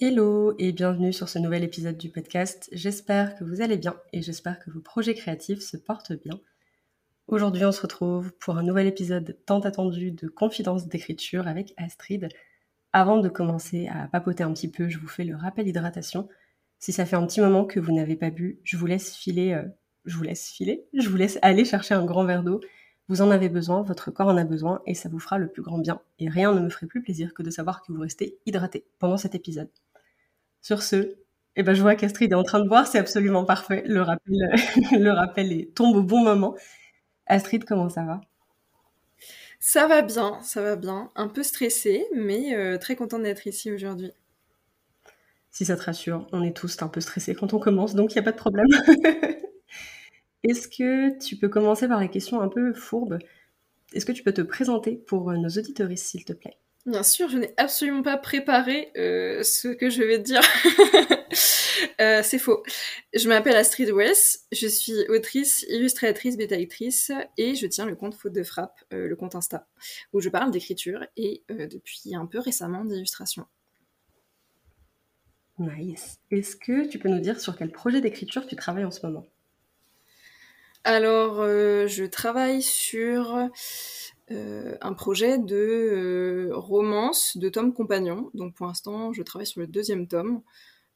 Hello et bienvenue sur ce nouvel épisode du podcast. J'espère que vous allez bien et j'espère que vos projets créatifs se portent bien. Aujourd'hui, on se retrouve pour un nouvel épisode tant attendu de Confidence d'écriture avec Astrid. Avant de commencer à papoter un petit peu, je vous fais le rappel hydratation. Si ça fait un petit moment que vous n'avez pas bu, je vous laisse filer, euh, je vous laisse filer, je vous laisse aller chercher un grand verre d'eau. Vous en avez besoin, votre corps en a besoin et ça vous fera le plus grand bien. Et rien ne me ferait plus plaisir que de savoir que vous restez hydraté pendant cet épisode. Sur ce, eh ben, je vois qu'Astrid est en train de boire, c'est absolument parfait. Le rappel, le rappel est, tombe au bon moment. Astrid, comment ça va? Ça va bien, ça va bien. Un peu stressée, mais euh, très contente d'être ici aujourd'hui. Si ça te rassure, on est tous un peu stressés quand on commence, donc il n'y a pas de problème. Est-ce que tu peux commencer par les questions un peu fourbes? Est-ce que tu peux te présenter pour nos auditoristes, s'il te plaît? Bien sûr, je n'ai absolument pas préparé euh, ce que je vais te dire. euh, c'est faux. Je m'appelle Astrid West, je suis autrice, illustratrice, bêta-lectrice et je tiens le compte Faute de Frappe, euh, le compte Insta, où je parle d'écriture et depuis un peu récemment d'illustration. Nice. Est-ce que tu peux nous dire sur quel projet d'écriture tu travailles en ce moment? Alors, je travaille sur euh, un projet de euh, romance de tome compagnon. Donc pour l'instant, je travaille sur le deuxième tome.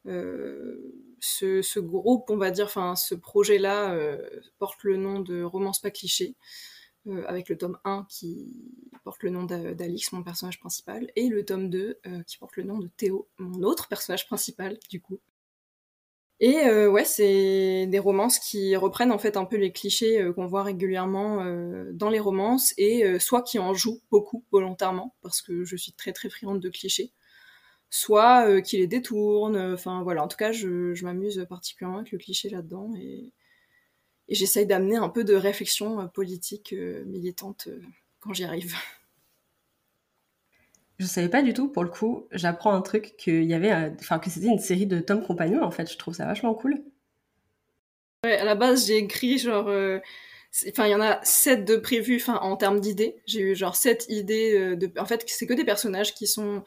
Euh, ce, ce, groupe, on va dire, enfin ce projet-là porte le nom de Romance pas cliché, avec le tome 1 qui porte le nom d'Alix, mon personnage principal, et le tome 2 qui porte le nom de Théo, mon autre personnage principal, du coup. Et euh, ouais, c'est des romances qui reprennent en fait un peu les clichés euh, qu'on voit régulièrement euh, dans les romances et euh, soit qui en jouent beaucoup volontairement parce que je suis très très friande de clichés, soit qui les détournent. Enfin voilà, en tout cas, je, je m'amuse particulièrement avec le cliché là-dedans et, et j'essaye d'amener un peu de réflexion politique militante quand j'y arrive. Je savais pas du tout, pour le coup, j'apprends un truc qu'il y avait, enfin que c'était une série de tomes compagnons en fait. Je trouve ça vachement cool. À la base j'ai écrit genre, euh, enfin il y en a sept de prévus, en termes d'idées. J'ai eu genre sept idées euh, de, en fait c'est que des personnages qui sont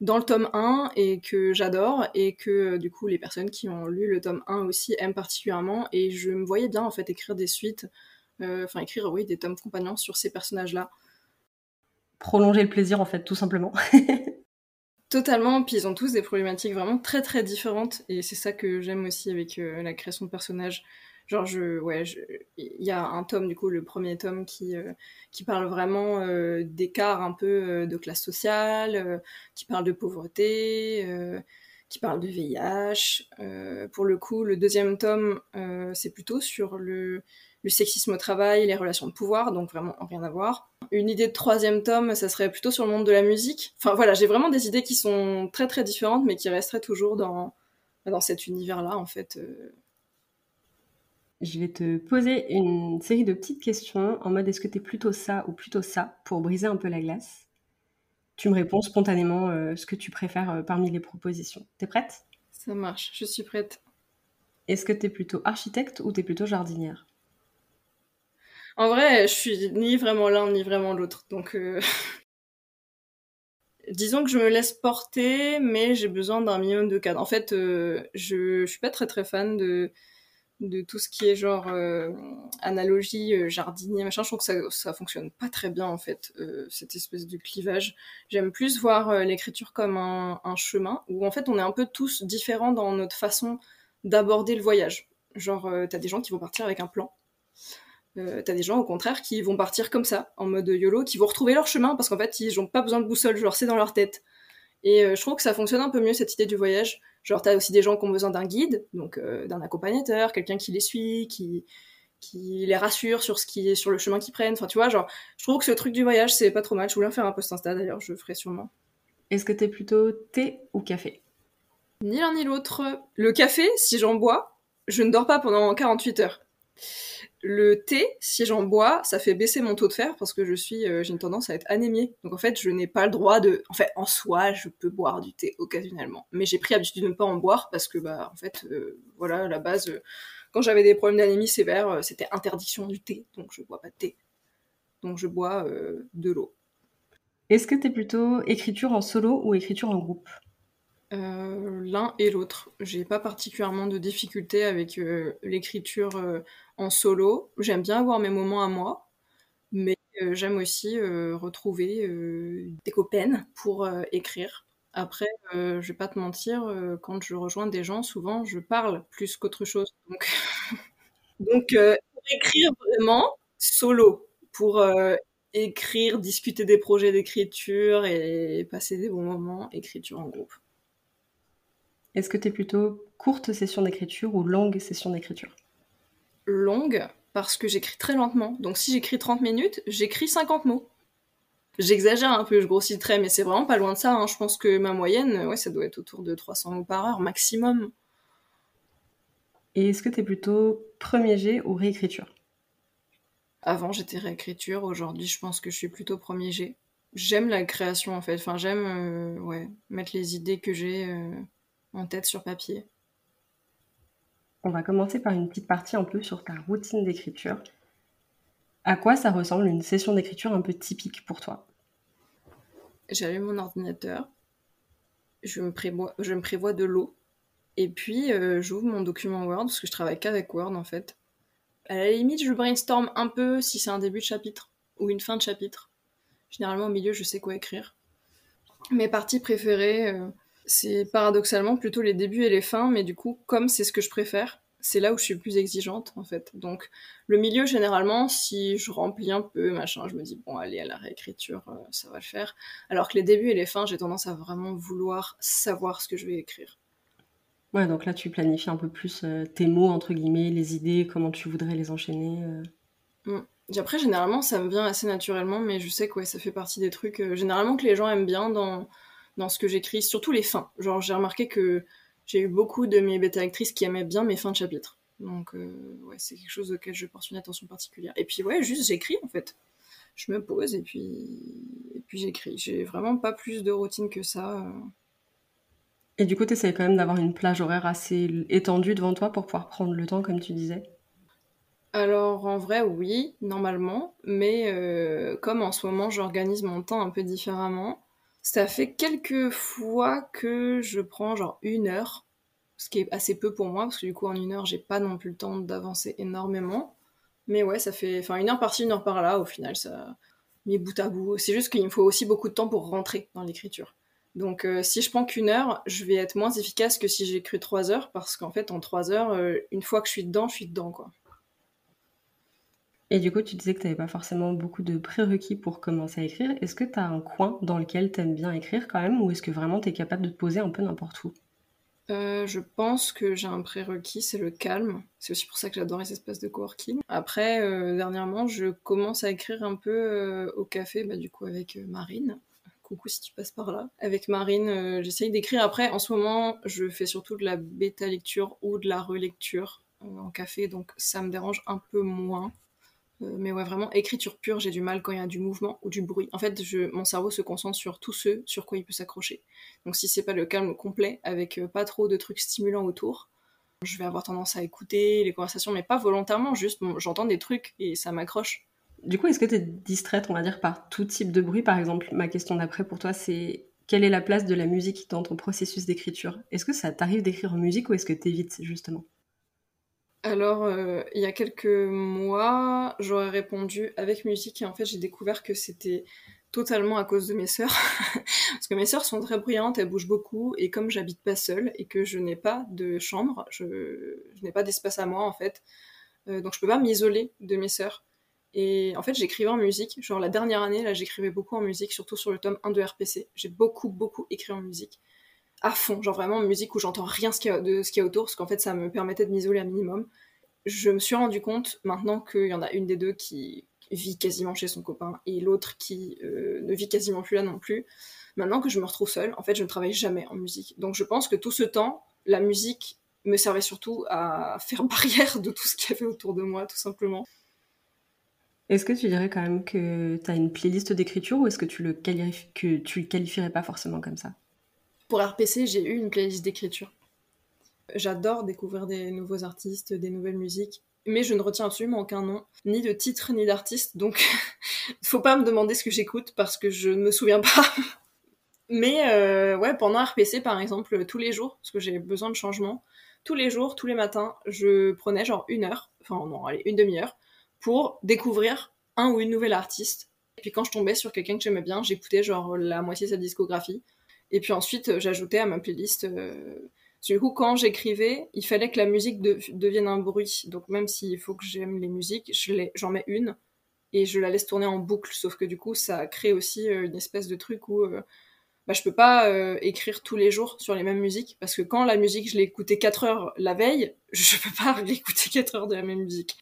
dans le tome 1 et que j'adore et que euh, du coup les personnes qui ont lu le tome 1 aussi aiment particulièrement et je me voyais bien en fait écrire des suites, enfin écrire oui des tomes compagnons sur ces personnages là prolonger le plaisir en fait tout simplement. Totalement, puis ils ont tous des problématiques vraiment très très différentes et c'est ça que j'aime aussi avec euh, la création de personnages. Genre je ouais, il y a un tome du coup le premier tome qui euh, qui parle vraiment euh, d'écart un peu de classe sociale, qui parle de pauvreté, qui parle de VIH. pour le coup, le deuxième tome c'est plutôt sur le le sexisme au travail, les relations de pouvoir, donc vraiment rien à voir. Une idée de troisième tome, ça serait plutôt sur le monde de la musique. Enfin voilà, j'ai vraiment des idées qui sont très très différentes, mais qui resteraient toujours dans, dans cet univers-là, en fait. Euh. Je vais te poser une série de petites questions en mode est-ce que t'es plutôt ça ou plutôt ça pour briser un peu la glace? Tu me réponds spontanément euh, ce que tu préfères euh, parmi les propositions. T'es prête? Ça marche, je suis prête. Est-ce que t'es plutôt architecte ou t'es plutôt jardinière? En vrai, je suis ni vraiment l'un ni vraiment l'autre. Donc, euh... disons que je me laisse porter, mais j'ai besoin d'un minimum de cadre. En fait, euh, je, suis pas très très fan de de tout ce qui est genre euh, analogie euh, jardinier machin je trouve que ça ça fonctionne pas très bien en fait cette espèce de clivage j'aime plus voir l'écriture comme un, un chemin où en fait on est un peu tous différents dans notre façon d'aborder le voyage genre t'as des gens qui vont partir avec un plan euh, t'as des gens au contraire qui vont partir comme ça, en mode YOLO, qui vont retrouver leur chemin parce qu'en fait ils n'ont pas besoin de boussole, genre c'est dans leur tête. Et euh, je trouve que ça fonctionne un peu mieux cette idée du voyage. Genre t'as aussi des gens qui ont besoin d'un guide, donc euh, d'un accompagnateur, quelqu'un qui les suit, qui qui les rassure sur ce qui est sur le chemin qu'ils prennent. Enfin tu vois, genre je trouve que ce truc du voyage c'est pas trop mal. Je voulais en faire un post Insta d'ailleurs, je le ferai sûrement. Est-ce que t'es plutôt thé ou café? Ni l'un ni l'autre. Le café, si j'en bois, je ne dors pas pendant 48 heures. Le thé, si j'en bois, ça fait baisser mon taux de fer parce que je suis, euh, j'ai une tendance à être anémiée. Donc en fait, je n'ai pas le droit de, en fait, en soi, je peux boire du thé occasionnellement, mais j'ai pris l'habitude de ne pas en boire parce que bah, en fait, euh, voilà, à la base, euh, quand j'avais des problèmes d'anémie sévère, c'était interdiction du thé, donc je bois pas de thé. Donc je bois de l'eau. Est-ce que tu plutôt écriture en solo ou écriture en groupe? Euh, l'un et l'autre. J'ai pas particulièrement de difficulté avec euh, l'écriture euh, en solo. J'aime bien avoir mes moments à moi, mais j'aime aussi retrouver des copains pour écrire. Après, je vais pas te mentir, quand je rejoins des gens, souvent je parle plus qu'autre chose. Donc, Donc pour écrire vraiment solo, pour écrire, discuter des projets d'écriture et passer des bons moments, écriture en groupe. Est-ce que tu es plutôt courte session d'écriture ou longue session d'écriture? Longue, parce que j'écris très lentement. Donc si j'écris 30 minutes, j'écris 50 mots. J'exagère un peu, je grossis le trait, mais c'est vraiment pas loin de ça. Hein. Je pense que ma moyenne, ouais, ça doit être autour de 300 mots par heure maximum. Et est-ce que tu es plutôt premier jet ou réécriture? Avant, j'étais réécriture. Aujourd'hui, je pense que je suis plutôt premier jet. J'aime la création, en fait. Enfin, j'aime euh, ouais, mettre les idées que j'ai euh, en tête sur papier On va commencer par une petite partie un peu sur ta routine d'écriture. À quoi ça ressemble une session d'écriture un peu typique pour toi? J'allume mon ordinateur, je me, prévois, je me prévois de l'eau, et puis euh, j'ouvre mon document Word, parce que je travaille qu'avec Word en fait. À la limite, je brainstorm un peu si c'est un début de chapitre ou une fin de chapitre. Généralement, au milieu, je sais quoi écrire. Mes parties préférées, euh, c'est paradoxalement plutôt les débuts et les fins, mais du coup, comme c'est ce que je préfère, c'est là où je suis plus exigeante en fait. Donc le milieu généralement, si je remplis un peu, machin, je me dis bon allez à la réécriture, euh, ça va le faire. Alors que les débuts et les fins, j'ai tendance à vraiment vouloir savoir ce que je vais écrire. Ouais, donc là tu planifies un peu plus euh, tes mots entre guillemets, les idées, comment tu voudrais les enchaîner. Euh. Mm. Après généralement ça me vient assez naturellement, mais je sais que ça fait partie des trucs généralement que les gens aiment bien dans dans ce que j'écris, surtout les fins. Genre, j'ai remarqué que j'ai eu beaucoup de mes bêta-actrices qui aimaient bien mes fins de chapitre. Donc, euh, ouais, c'est quelque chose auquel je porte une attention particulière. Et puis, ouais, juste j'écris en fait. Je me pose et puis, et puis j'écris. J'ai vraiment pas plus de routine que ça. Euh. Et du coup, tu essayes quand même d'avoir une plage horaire assez étendue devant toi pour pouvoir prendre le temps, comme tu disais? Alors, en vrai, oui, normalement. Mais euh, comme en ce moment, j'organise mon temps un peu différemment, ça fait quelques fois que je prends genre une heure, ce qui est assez peu pour moi, parce que du coup en une heure j'ai pas non plus le temps d'avancer énormément. Mais ouais, ça fait enfin une heure par-ci, une heure par-là, au final ça met bout à bout. C'est juste qu'il me faut aussi beaucoup de temps pour rentrer dans l'écriture. Donc euh, si je prends qu'une heure, je vais être moins efficace que si j'écris trois heures, parce qu'en fait en trois heures, euh, une fois que je suis dedans, je suis dedans quoi. Et du coup, tu disais que tu n'avais pas forcément beaucoup de prérequis pour commencer à écrire. Est-ce que tu as un coin dans lequel tu aimes bien écrire quand même, ou est-ce que vraiment tu es capable de te poser un peu n'importe où? Euh, je pense que j'ai un prérequis, c'est le calme. C'est aussi pour ça que j'adore les espaces de coworking. Après, euh, dernièrement, je commence à écrire un peu euh, au café, bah, du coup avec Marine. Coucou si tu passes par là. Avec Marine, j'essaye d'écrire. Après, en ce moment, je fais surtout de la bêta lecture ou de la relecture en café, donc ça me dérange un peu moins. Euh, mais ouais, vraiment, écriture pure, j'ai du mal quand il y a du mouvement ou du bruit. En fait, mon cerveau se concentre sur tout ce sur quoi il peut s'accrocher. Donc si c'est pas le calme complet, avec euh, pas trop de trucs stimulants autour, je vais avoir tendance à écouter les conversations, mais pas volontairement, juste j'entends des trucs et ça m'accroche. Du coup, est-ce que tu es distraite, on va dire, par tout type de bruit? Par exemple, ma question d'après pour toi, c'est quelle est la place de la musique dans ton processus d'écriture? Est-ce que ça t'arrive d'écrire en musique ou est-ce que tu évites justement? Alors, euh, il y a quelques mois, j'aurais répondu avec musique et en fait, j'ai découvert que c'était totalement à cause de mes sœurs. Parce que mes sœurs sont très bruyantes, elles bougent beaucoup et comme j'habite pas seule et que je n'ai pas de chambre, je, n'ai pas d'espace à moi en fait, euh, donc je peux pas m'isoler de mes sœurs. Et en fait, j'écrivais en musique. Genre la dernière année, là, j'écrivais beaucoup en musique, surtout sur le tome 1 de RPC. J'ai beaucoup, beaucoup écrit en musique à fond, genre vraiment musique où j'entends rien de ce qu'il y a autour, parce qu'en fait ça me permettait de m'isoler un minimum. Je me suis rendu compte maintenant qu'il y en a une des deux qui vit quasiment chez son copain et l'autre qui euh, ne vit quasiment plus là non plus. Maintenant que je me retrouve seule, en fait, je ne travaille jamais en musique. Donc je pense que tout ce temps, la musique me servait surtout à faire barrière de tout ce qu'il y avait autour de moi, tout simplement. Est-ce que tu dirais quand même que tu as une playlist d'écriture ou est-ce que tu le que tu le qualifierais pas forcément comme ça? Pour RPC, j'ai eu une playlist d'écriture. J'adore découvrir des nouveaux artistes, des nouvelles musiques, mais je ne retiens absolument aucun nom, ni de titre, ni d'artiste, donc faut pas me demander ce que j'écoute parce que je ne me souviens pas. mais euh, ouais, pendant RPC par exemple, tous les jours, parce que j'ai besoin de changement, tous les jours, tous les matins, je prenais genre une heure, enfin non, allez, une demi-heure, pour découvrir un ou une nouvelle artiste. Et puis quand je tombais sur quelqu'un que j'aimais bien, j'écoutais genre la moitié de sa discographie. Et puis ensuite, j'ajoutais à ma playlist. Euh, du coup, quand j'écrivais, il fallait que la musique devienne un bruit. Donc même s'il faut que j'aime les musiques, j'en mets une et je la laisse tourner en boucle. Sauf que du coup, ça crée aussi euh, une espèce de truc où euh, bah, je peux pas euh, écrire tous les jours sur les mêmes musiques. Parce que quand la musique, je l'ai écoutée 4 heures la veille, je peux pas réécouter 4 heures de la même musique.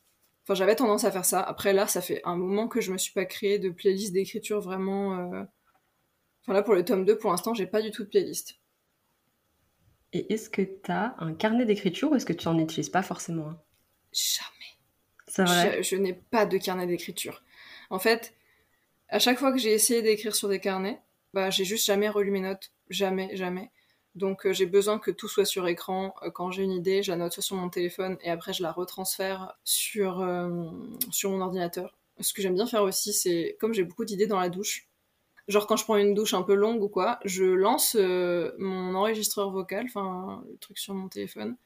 Enfin, j'avais tendance à faire ça. Après, là, ça fait un moment que je me suis pas créé de playlist d'écriture vraiment. Enfin, là, pour le tome 2, pour l'instant, j'ai pas du tout de playlist. Et est-ce que tu as un carnet d'écriture ou est-ce que tu n'en utilises pas forcément Jamais. C'est vrai? Je, n'ai pas de carnet d'écriture. En fait, à chaque fois que j'ai essayé d'écrire sur des carnets, bah, j'ai juste jamais relu mes notes. Jamais, jamais. Donc euh, j'ai besoin que tout soit sur écran. Euh, quand j'ai une idée, je la note soit sur mon téléphone et après je la retransfère sur, euh, sur mon ordinateur. Ce que j'aime bien faire aussi, c'est comme j'ai beaucoup d'idées dans la douche, Genre quand je prends une douche un peu longue ou quoi, je lance euh, mon enregistreur vocal, enfin le truc sur mon téléphone.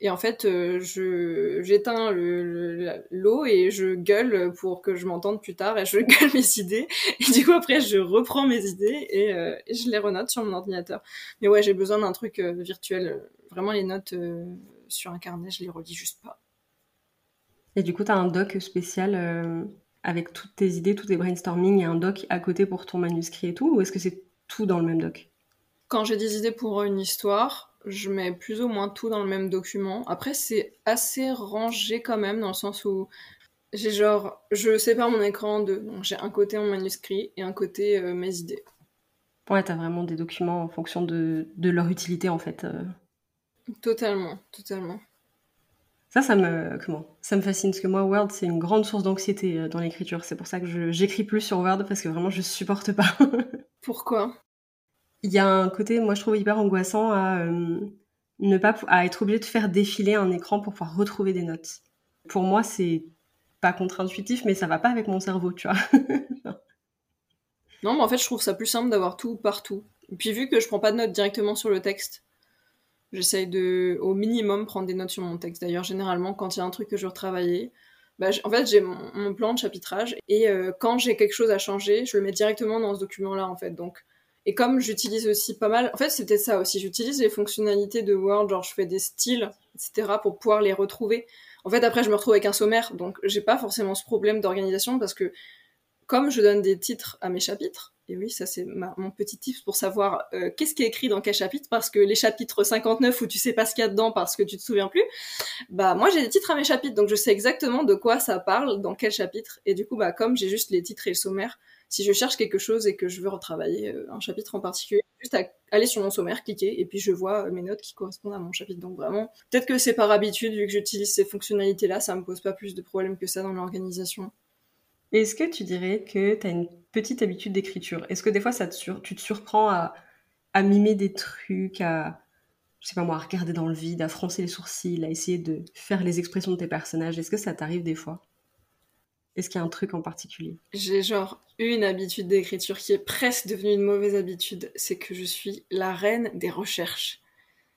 Et en fait, euh, j'éteins l'eau et je gueule pour que je m'entende plus tard et je gueule mes idées. Et du coup après, je reprends mes idées et, euh, et je les renote sur mon ordinateur. Mais ouais, j'ai besoin d'un truc virtuel. Vraiment les notes sur un carnet, je les relis juste pas. Et du coup, tu as un doc spécial avec toutes tes idées, tous tes brainstorming et un doc à côté pour ton manuscrit et tout Ou est-ce que c'est tout dans le même doc? Quand j'ai des idées pour une histoire, je mets plus ou moins tout dans le même document. Après, c'est assez rangé quand même, dans le sens où j'ai genre, je sépare mon écran en deux. Donc j'ai un côté mon manuscrit et un côté euh, mes idées. Ouais, t'as vraiment des documents en fonction de, leur utilité en fait. Euh. Totalement, totalement. Ça, ça me, comment? Ça me fascine parce que moi, Word, c'est une grande source d'anxiété euh, dans l'écriture. C'est pour ça que j'écris plus sur Word parce que vraiment, je supporte pas. Pourquoi? Il y a un côté, moi, je trouve hyper angoissant à euh, ne pas à être obligé de faire défiler un écran pour pouvoir retrouver des notes. Pour moi, c'est pas contre-intuitif, mais ça va pas avec mon cerveau, tu vois. non, mais en fait, je trouve ça plus simple d'avoir tout partout. Et puis vu que je prends pas de notes directement sur le texte, J'essaye de, au minimum, prendre des notes sur mon texte. D'ailleurs, généralement, quand il y a un truc que je veux retravailler, bah, en fait, j'ai mon, plan de chapitrage et euh, quand j'ai quelque chose à changer, je le mets directement dans ce document-là, en fait. Donc, et comme j'utilise aussi pas mal, en fait, peut-être ça aussi. J'utilise les fonctionnalités de Word, genre je fais des styles, etc., pour pouvoir les retrouver. En fait, après, je me retrouve avec un sommaire, donc j'ai pas forcément ce problème d'organisation parce que comme je donne des titres à mes chapitres, et oui, ça c'est mon petit tip pour savoir euh, qu'est-ce qui est écrit dans quel chapitre, parce que les chapitres 59 où tu sais pas ce qu'il y a dedans parce que tu te souviens plus, bah moi j'ai des titres à mes chapitres, donc je sais exactement de quoi ça parle, dans quel chapitre, et du coup bah comme j'ai juste les titres et le sommaire, si je cherche quelque chose et que je veux retravailler euh, un chapitre en particulier, juste à aller sur mon sommaire, cliquer, et puis je vois euh, mes notes qui correspondent à mon chapitre. Donc vraiment, peut-être que c'est par habitude, vu que j'utilise ces fonctionnalités-là, ça me pose pas plus de problèmes que ça dans l'organisation. Est-ce que tu dirais que tu as une petite habitude d'écriture? Est-ce que des fois, ça te tu te surprends à, à, mimer des trucs, à, je sais pas moi, à regarder dans le vide, à froncer les sourcils, à essayer de faire les expressions de tes personnages? Est-ce que ça t'arrive des fois? Est-ce qu'il y a un truc en particulier? J'ai genre une habitude d'écriture qui est presque devenue une mauvaise habitude, c'est que je suis la reine des recherches.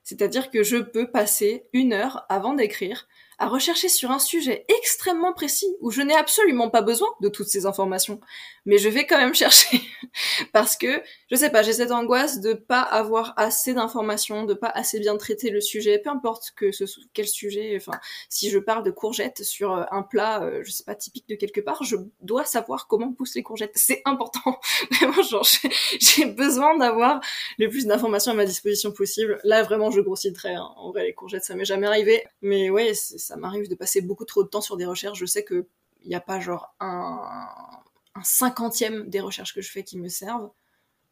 C'est-à-dire que je peux passer une heure avant d'écrire à rechercher sur un sujet extrêmement précis où je n'ai absolument pas besoin de toutes ces informations. Mais je vais quand même chercher parce que, je sais pas, j'ai cette angoisse de pas avoir assez d'informations, de pas assez bien traiter le sujet, peu importe que ce quel sujet, enfin, si je parle de courgettes sur euh, un plat, euh, je sais pas, typique de quelque part, je dois savoir comment poussent les courgettes. C'est important. Vraiment, genre, j'ai besoin d'avoir le plus d'informations à ma disposition possible. Là, vraiment, je grossis. Hein. En vrai, les courgettes, ça m'est jamais arrivé. Mais ouais, ça m'arrive de passer beaucoup trop de temps sur des recherches. Je sais que il n'y a pas genre un, un cinquantième des recherches que je fais qui me servent.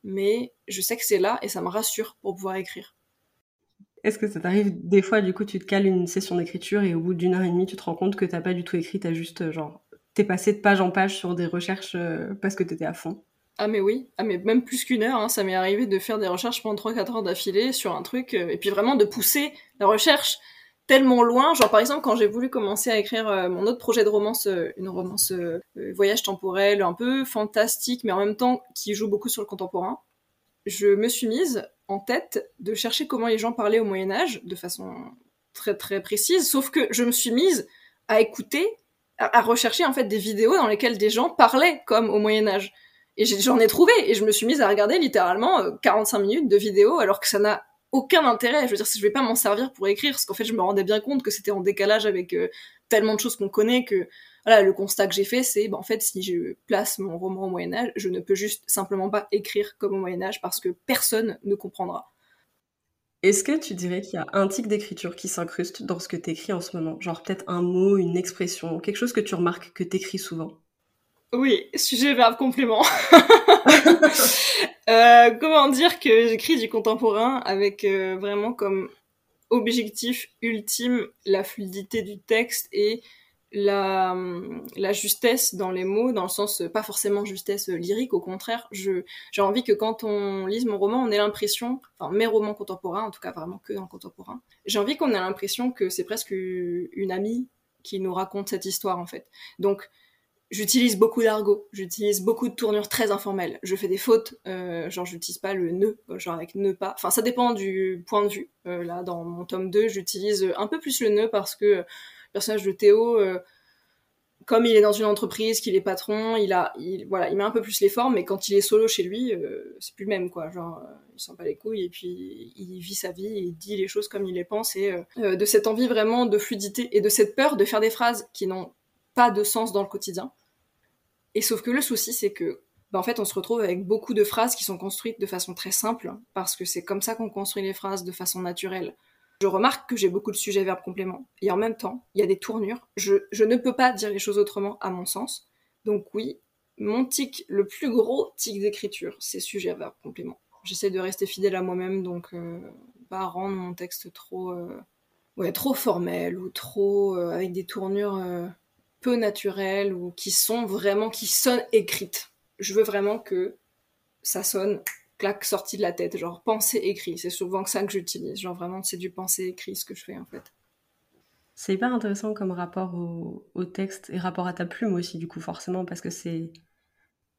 mais je sais que c'est là et ça me rassure pour pouvoir écrire. Est-ce que ça t'arrive des fois, du coup, tu te cales une session d'écriture et au bout d'une heure et demie, tu te rends compte que t'as pas du tout écrit, t'as juste, genre, t'es passé de page en page sur des recherches euh, parce que t'étais à fond? Ah mais oui, ah mais même plus qu'une heure, hein. ça m'est arrivé de faire des recherches pendant 3-4 heures d'affilée sur un truc, euh, et puis vraiment de pousser la recherche tellement loin. Genre par exemple quand j'ai voulu commencer à écrire euh, mon autre projet de romance, une romance voyage temporel, un peu fantastique, mais en même temps qui joue beaucoup sur le contemporain, je me suis mise en tête de chercher comment les gens parlaient au Moyen Âge de façon très très précise, sauf que je me suis mise à écouter, à, rechercher en fait des vidéos dans lesquelles des gens parlaient comme au Moyen Âge. Et j'en ai, trouvé, et je me suis mise à regarder littéralement 45 euh, minutes de vidéos, alors que ça n'a aucun intérêt. Je veux dire, je vais pas m'en servir pour écrire, parce qu'en fait, je me rendais bien compte que c'était en décalage avec euh, tellement de choses qu'on connaît que voilà, le constat que j'ai fait, c'est bah, en fait, si je place mon roman au Moyen Âge, je ne peux juste simplement pas écrire comme au Moyen Âge parce que personne ne comprendra. Est-ce que tu dirais qu'il y a un type d'écriture qui s'incruste dans ce que tu écris en ce moment? Genre peut-être un mot, une expression, quelque chose que tu remarques que tu écris souvent? Oui, sujet, verbe, complément. Euh, comment dire que j'écris du contemporain avec euh, vraiment comme objectif ultime la fluidité du texte et la, la, justesse dans les mots, dans le sens pas forcément justesse lyrique, au contraire, j'ai envie que quand on lise mon roman, on ait l'impression, enfin mes romans contemporains, en tout cas vraiment que dans le contemporain, j'ai envie qu'on ait l'impression que c'est presque une amie qui nous raconte cette histoire en fait. Donc j'utilise beaucoup d'argot, j'utilise beaucoup de tournures très informelles, je fais des fautes, euh, genre j'utilise pas le ne, genre avec ne pas, enfin ça dépend du point de vue. Euh, là dans mon tome 2, j'utilise un peu plus le ne parce que personnage de Théo, euh, comme il est dans une entreprise, qu'il est patron, il a, voilà, il met un peu plus les formes, mais quand il est solo chez lui, euh, c'est plus le même, quoi. Genre, euh, il sent pas les couilles et puis il vit sa vie, et il dit les choses comme il les pense et de cette envie vraiment de fluidité et de cette peur de faire des phrases qui n'ont pas de sens dans le quotidien. Et sauf que le souci, c'est que, bah, en fait, on se retrouve avec beaucoup de phrases qui sont construites de façon très simple, parce que c'est comme ça qu'on construit les phrases de façon naturelle. Je remarque que j'ai beaucoup de sujets verbes compléments. Et en même temps, il y a des tournures. Je, ne peux pas dire les choses autrement, à mon sens. Donc oui, mon tic, le plus gros tic d'écriture, c'est sujet verbes complément. J'essaie de rester fidèle à moi-même, donc euh, pas rendre mon texte trop, euh, ouais, trop formel ou trop euh, avec des tournures peu naturelles ou qui sont vraiment, qui sonnent écrites. Je veux vraiment que ça sonne claque sortie de la tête, genre pensée écrit. C'est souvent que ça que j'utilise. Genre vraiment, c'est du pensée écrit ce que je fais en fait. C'est hyper intéressant comme rapport au, texte et rapport à ta plume aussi, du coup, forcément, parce que c'est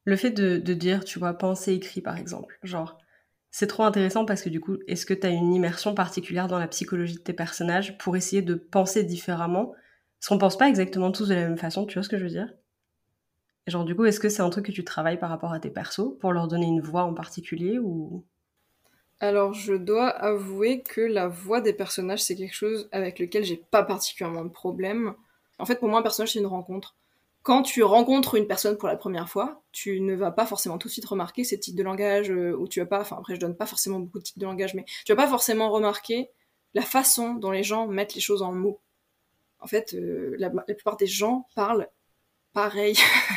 le fait de, dire, tu vois, pensée écrit par exemple. Genre, c'est trop intéressant parce que du coup, est-ce que tu as une immersion particulière dans la psychologie de tes personnages pour essayer de penser différemment Parce qu'on pense pas exactement tous de la même façon, tu vois ce que je veux dire? Genre, du coup, est-ce que c'est un truc que tu travailles par rapport à tes persos pour leur donner une voix en particulier ou? Alors, je dois avouer que la voix des personnages, c'est quelque chose avec lequel j'ai pas particulièrement de problème. En fait, pour moi, un personnage, c'est une rencontre. Quand tu rencontres une personne pour la première fois, tu ne vas pas forcément tout de suite remarquer ces types de langage, euh, ou tu vas pas, enfin après je donne pas forcément beaucoup de types de langage, mais tu vas pas forcément remarquer la façon dont les gens mettent les choses en mots. En fait, euh, la, plupart des gens parlent pareil.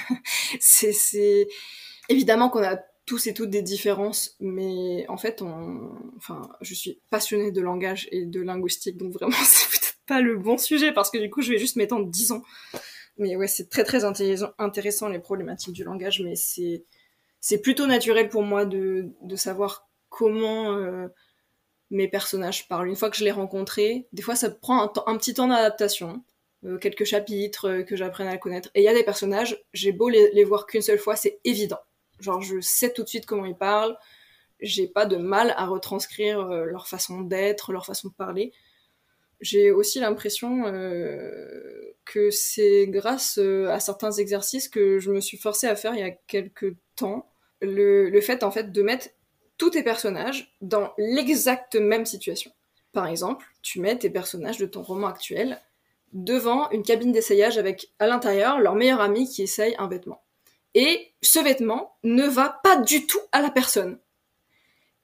c'est évidemment qu'on a tous et toutes des différences, mais en fait, on... enfin, je suis passionnée de langage et de linguistique, donc vraiment, c'est peut-être pas le bon sujet parce que du coup, je vais juste m'étendre 10 ans. Mais ouais, c'est très très intéressant, les problématiques du langage, mais c'est c'est plutôt naturel pour moi de, de savoir comment euh, mes personnages parlent. Une fois que je les rencontrés, des fois ça prend un, petit temps d'adaptation. Euh, quelques chapitres, euh, que j'apprenne à le connaître. Et il y a des personnages, j'ai beau les, voir qu'une seule fois, c'est évident. Genre, je sais tout de suite comment ils parlent, j'ai pas de mal à retranscrire euh, leur façon d'être, leur façon de parler. J'ai aussi l'impression que c'est grâce à certains exercices que je me suis forcée à faire il y a quelques temps. Le, le fait, en fait, de mettre tous tes personnages dans l'exacte même situation. Par exemple, tu mets tes personnages de ton roman actuel devant une cabine d'essayage avec à l'intérieur leur meilleur ami qui essaye un vêtement. Et ce vêtement ne va pas du tout à la personne.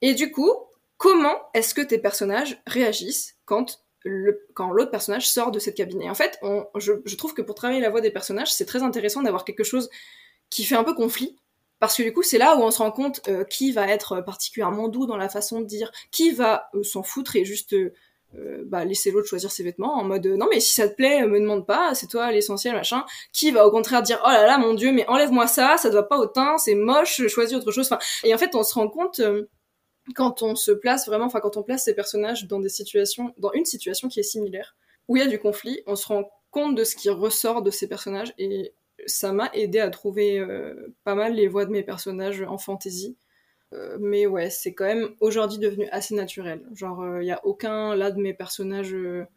Et du coup, comment est-ce que tes personnages réagissent quand quand l'autre personnage sort de cette cabine? Et en fait, je, trouve que pour travailler la voix des personnages, c'est très intéressant d'avoir quelque chose qui fait un peu conflit, Parce que du coup, c'est là où on se rend compte euh, qui va être particulièrement doux dans la façon de dire, qui va euh, s'en foutre et juste euh, bah, laisser l'autre choisir ses vêtements en mode non mais si ça te plaît, me demande pas, c'est toi l'essentiel machin. Qui va au contraire dire oh là là mon dieu mais enlève-moi ça, ça doit pas au teint, c'est moche, choisis autre chose. Enfin, et en fait on se rend compte quand on se place vraiment, enfin quand on place ces personnages dans des situations, dans une situation qui est similaire, où il y a du conflit, on se rend compte de ce qui ressort de ces personnages et ça m'a aidé à trouver euh, pas mal les voix de mes personnages en fantasy. Euh, mais ouais, c'est quand même aujourd'hui devenu assez naturel. Genre, il euh, n'y a aucun là de mes personnages de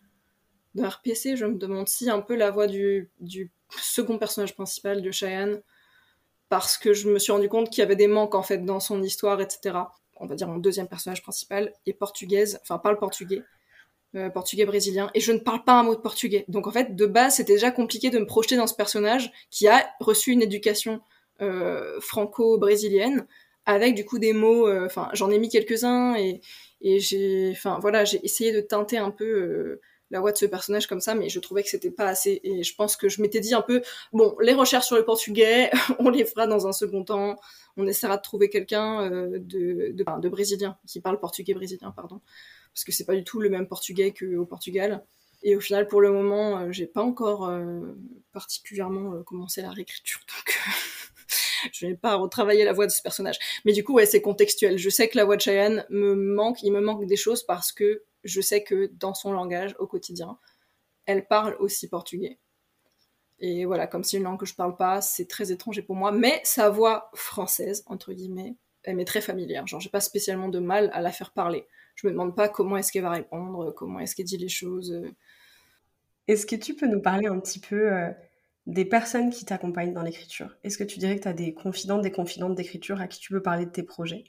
RPC, je me demande si un peu la voix du, du second personnage principal de Cheyenne, parce que je me suis rendu compte qu'il y avait des manques en fait dans son histoire, etc on va dire mon deuxième personnage principal, est portugaise, enfin parle portugais, euh, portugais brésilien, et je ne parle pas un mot de portugais. Donc en fait, de base, c'était déjà compliqué de me projeter dans ce personnage qui a reçu une éducation euh, franco-brésilienne, avec du coup des mots, euh, enfin j'en ai mis quelques-uns, et, et j'ai, enfin voilà, j'ai essayé de teinter un peu la voix de ce personnage comme ça, mais je trouvais que c'était pas assez. Et je pense que je m'étais dit un peu, bon, les recherches sur le portugais, on les fera dans un second temps. On essaiera de trouver quelqu'un euh, de, de, de, brésilien, qui parle portugais brésilien, pardon. Parce que c'est pas du tout le même portugais qu'au Portugal. Et au final, pour le moment, euh, j'ai pas encore euh, particulièrement commencé la réécriture, donc je vais pas retravailler la voix de ce personnage. Mais du coup, ouais, c'est contextuel. Je sais que la voix de Cheyenne me manque, il me manque des choses parce que je sais que dans son langage au quotidien, elle parle aussi portugais. Et voilà, comme c'est une langue que je parle pas, c'est très étranger pour moi. Mais sa voix française, entre guillemets, elle m'est très familière. Genre, j'ai pas spécialement de mal à la faire parler. Je me demande pas comment est-ce qu'elle va répondre, comment est-ce qu'elle dit les choses. Est-ce que tu peux nous parler un petit peu euh, des personnes qui t'accompagnent dans l'écriture? Est-ce que tu dirais que tu as des confidentes, des confidentes d'écriture à qui tu peux parler de tes projets?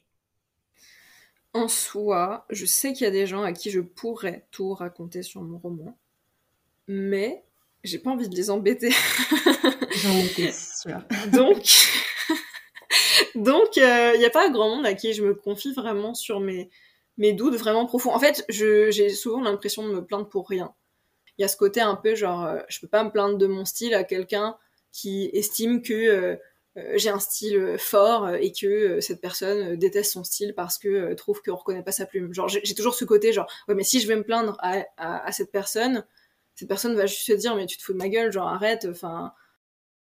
En soi, je sais qu'il y a des gens à qui je pourrais tout raconter sur mon roman, mais j'ai pas envie de les embêter. J'en étais sûre. Donc, donc il euh, n'y a pas grand monde à qui je me confie vraiment sur mes, mes doutes vraiment profonds. En fait, j'ai souvent l'impression de me plaindre pour rien. Il y a ce côté un peu genre, euh, je peux pas me plaindre de mon style à quelqu'un qui estime que euh, euh, j'ai un style euh, fort euh, et que cette personne déteste son style parce que trouve qu'on reconnaît pas sa plume. Genre j'ai toujours ce côté genre ouais mais si je vais me plaindre à, à, cette personne, cette personne va juste se dire mais tu te fous de ma gueule, genre arrête, enfin.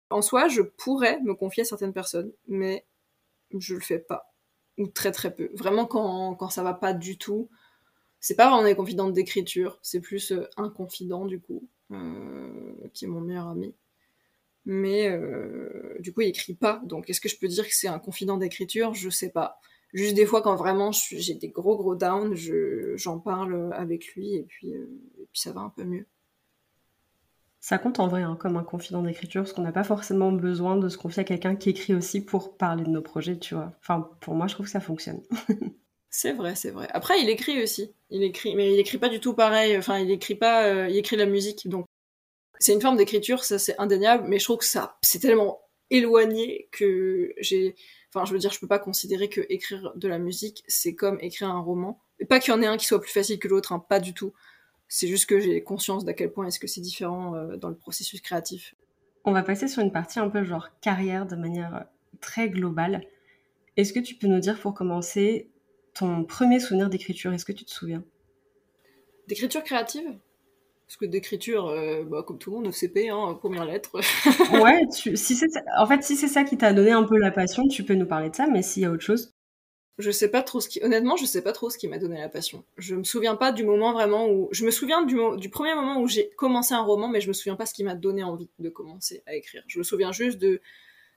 En soi je pourrais me confier à certaines personnes mais je le fais pas. Ou très très peu. Vraiment quand quand ça va pas du tout, c'est pas vraiment des confidentes d'écriture, c'est plus un confident du coup euh, qui est mon meilleur ami mais euh, du coup il écrit pas. Donc est-ce que je peux dire que c'est un confident d'écriture? Je sais pas. Juste des fois quand vraiment j'ai des gros gros downs, j'en parle avec lui et puis, euh, et puis ça va un peu mieux. Ça compte en vrai hein, comme un confident d'écriture, parce qu'on n'a pas forcément besoin de se confier à quelqu'un qui écrit aussi pour parler de nos projets, tu vois. Enfin, pour moi, je trouve que ça fonctionne. c'est vrai, c'est vrai. Après, il écrit aussi. Il écrit, mais il écrit pas du tout pareil. Enfin, il écrit pas. Euh, il écrit la musique, donc c'est une forme d'écriture, ça c'est indéniable, mais je trouve que ça c'est tellement éloigné que j'ai enfin je veux dire je peux pas considérer que écrire de la musique c'est comme écrire un roman. Et pas qu'il y en ait un qui soit plus facile que l'autre hein, pas du tout. C'est juste que j'ai conscience d'à quel point est-ce que c'est différent euh, dans le processus créatif. On va passer sur une partie un peu genre carrière de manière très globale. Est-ce que tu peux nous dire pour commencer ton premier souvenir d'écriture est-ce que tu te souviens? D'écriture créative? Parce que d'écriture, euh, bah, comme tout le monde, CP, hein, première lettre. ouais, si c'est en fait, si c'est ça qui t'a donné un peu la passion, tu peux nous parler de ça, mais s'il y a autre chose. Je sais pas trop ce qui, honnêtement, je sais pas trop ce qui m'a donné la passion. Je me souviens pas du moment vraiment où, je me souviens du, du premier moment où j'ai commencé un roman, mais je me souviens pas ce qui m'a donné envie de commencer à écrire. Je me souviens juste de